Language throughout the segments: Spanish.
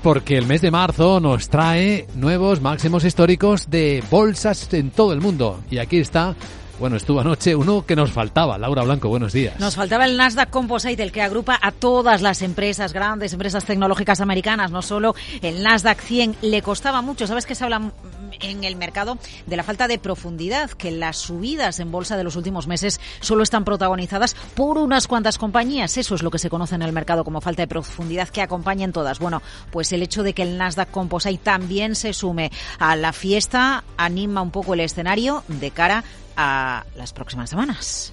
Porque el mes de marzo nos trae nuevos máximos históricos de bolsas en todo el mundo. Y aquí está bueno, estuvo anoche uno que nos faltaba. Laura Blanco, buenos días. Nos faltaba el Nasdaq Composite, el que agrupa a todas las empresas, grandes empresas tecnológicas americanas, no solo el Nasdaq 100. Le costaba mucho. ¿Sabes que se habla en el mercado de la falta de profundidad? Que las subidas en bolsa de los últimos meses solo están protagonizadas por unas cuantas compañías. Eso es lo que se conoce en el mercado como falta de profundidad que acompañen todas. Bueno, pues el hecho de que el Nasdaq Composite también se sume a la fiesta anima un poco el escenario de cara las próximas semanas.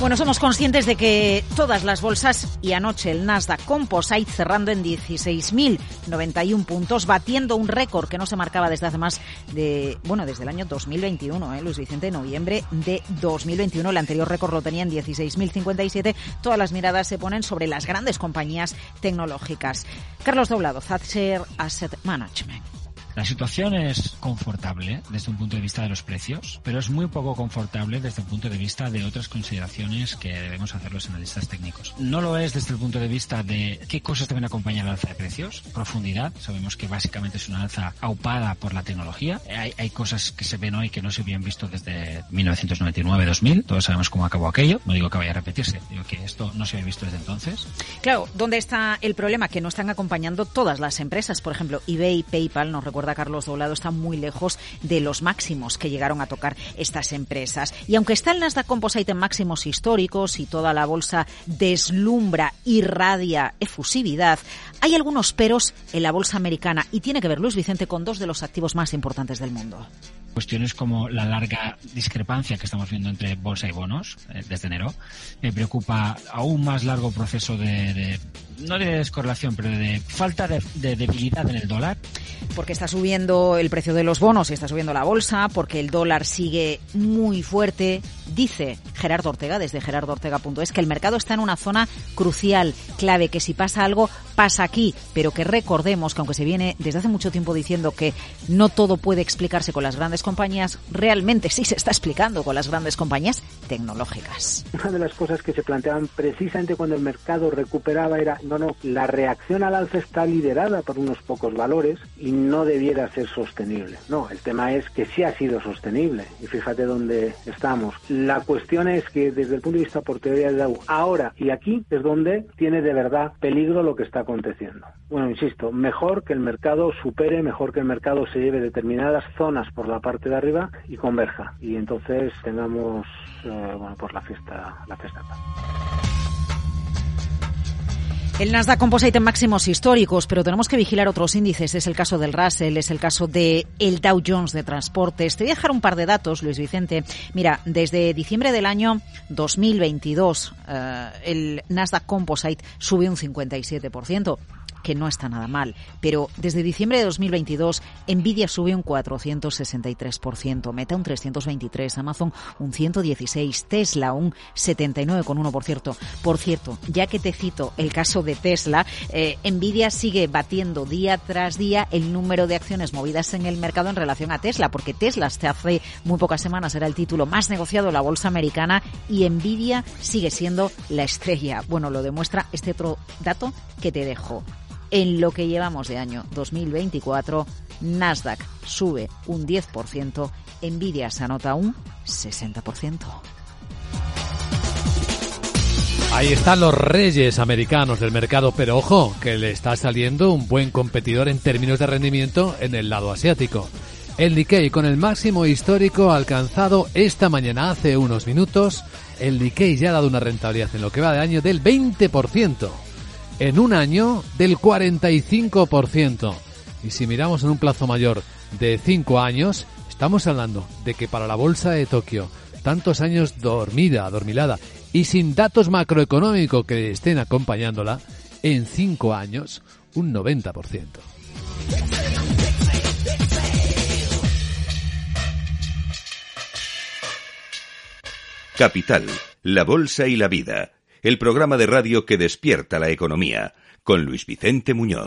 Bueno, somos conscientes de que todas las bolsas y anoche el Nasdaq Composite cerrando en 16.091 puntos, batiendo un récord que no se marcaba desde hace más de, bueno, desde el año 2021, ¿eh? Luis Vicente, noviembre de 2021. El anterior récord lo tenía en 16.057. Todas las miradas se ponen sobre las grandes compañías tecnológicas. Carlos Doblado, Thatcher Asset Management. La situación es confortable desde un punto de vista de los precios, pero es muy poco confortable desde el punto de vista de otras consideraciones que debemos hacer los analistas técnicos. No lo es desde el punto de vista de qué cosas deben acompañar la alza de precios, profundidad, sabemos que básicamente es una alza aupada por la tecnología. Hay, hay cosas que se ven hoy que no se habían visto desde 1999-2000, todos sabemos cómo acabó aquello, no digo que vaya a repetirse, digo que esto no se había visto desde entonces. Claro, ¿dónde está el problema? Que no están acompañando todas las empresas, por ejemplo, eBay, PayPal, no Carlos Doblado, está muy lejos de los máximos que llegaron a tocar estas empresas. Y aunque está el Nasdaq Composite en máximos históricos y toda la bolsa deslumbra, irradia efusividad, hay algunos peros en la bolsa americana y tiene que ver, Luis Vicente, con dos de los activos más importantes del mundo. Cuestiones como la larga discrepancia que estamos viendo entre bolsa y bonos eh, desde enero. Me preocupa aún más largo proceso de, de no de descorrelación, pero de falta de, de, debilidad en el dólar. Porque está subiendo el precio de los bonos y está subiendo la bolsa, porque el dólar sigue muy fuerte. Dice Gerardo Ortega, desde gerardoortega.es, que el mercado está en una zona crucial, clave, que si pasa algo, pasa aquí, pero que recordemos que aunque se viene desde hace mucho tiempo diciendo que no todo puede explicarse con las grandes compañías, realmente sí se está explicando con las grandes compañías tecnológicas. Una de las cosas que se planteaban precisamente cuando el mercado recuperaba era no, no, la reacción al alza está liderada por unos pocos valores y no debiera ser sostenible. No, el tema es que sí ha sido sostenible y fíjate dónde estamos. La cuestión es que desde el punto de vista por teoría de Dow, ahora y aquí es donde tiene de verdad peligro lo que está aconteciendo. Bueno, insisto, mejor que el mercado supere, mejor que el mercado se lleve determinadas zonas por la parte de arriba y converja y entonces tengamos bueno, pues la fiesta la fiesta. El Nasdaq Composite en máximos históricos, pero tenemos que vigilar otros índices. Es el caso del Russell, es el caso de el Dow Jones de transportes. Te voy a dejar un par de datos, Luis Vicente. Mira, desde diciembre del año 2022, eh, el Nasdaq Composite subió un 57% que no está nada mal. Pero desde diciembre de 2022, Nvidia sube un 463%, Meta un 323%, Amazon un 116%, Tesla un 79,1%. Por cierto, por cierto, ya que te cito el caso de Tesla, eh, Nvidia sigue batiendo día tras día el número de acciones movidas en el mercado en relación a Tesla, porque Tesla hace muy pocas semanas era el título más negociado de la bolsa americana y Nvidia sigue siendo la estrella. Bueno, lo demuestra este otro dato que te dejo. En lo que llevamos de año 2024, Nasdaq sube un 10%, Nvidia se anota un 60%. Ahí están los reyes americanos del mercado, pero ojo, que le está saliendo un buen competidor en términos de rendimiento en el lado asiático. El Nikkei con el máximo histórico alcanzado esta mañana hace unos minutos, el Nikkei ya ha dado una rentabilidad en lo que va de año del 20% en un año del 45%. Y si miramos en un plazo mayor de 5 años, estamos hablando de que para la bolsa de Tokio, tantos años dormida, dormilada, y sin datos macroeconómicos que estén acompañándola, en 5 años, un 90%. Capital, la Bolsa y la Vida, el programa de radio que despierta la economía, con Luis Vicente Muñoz.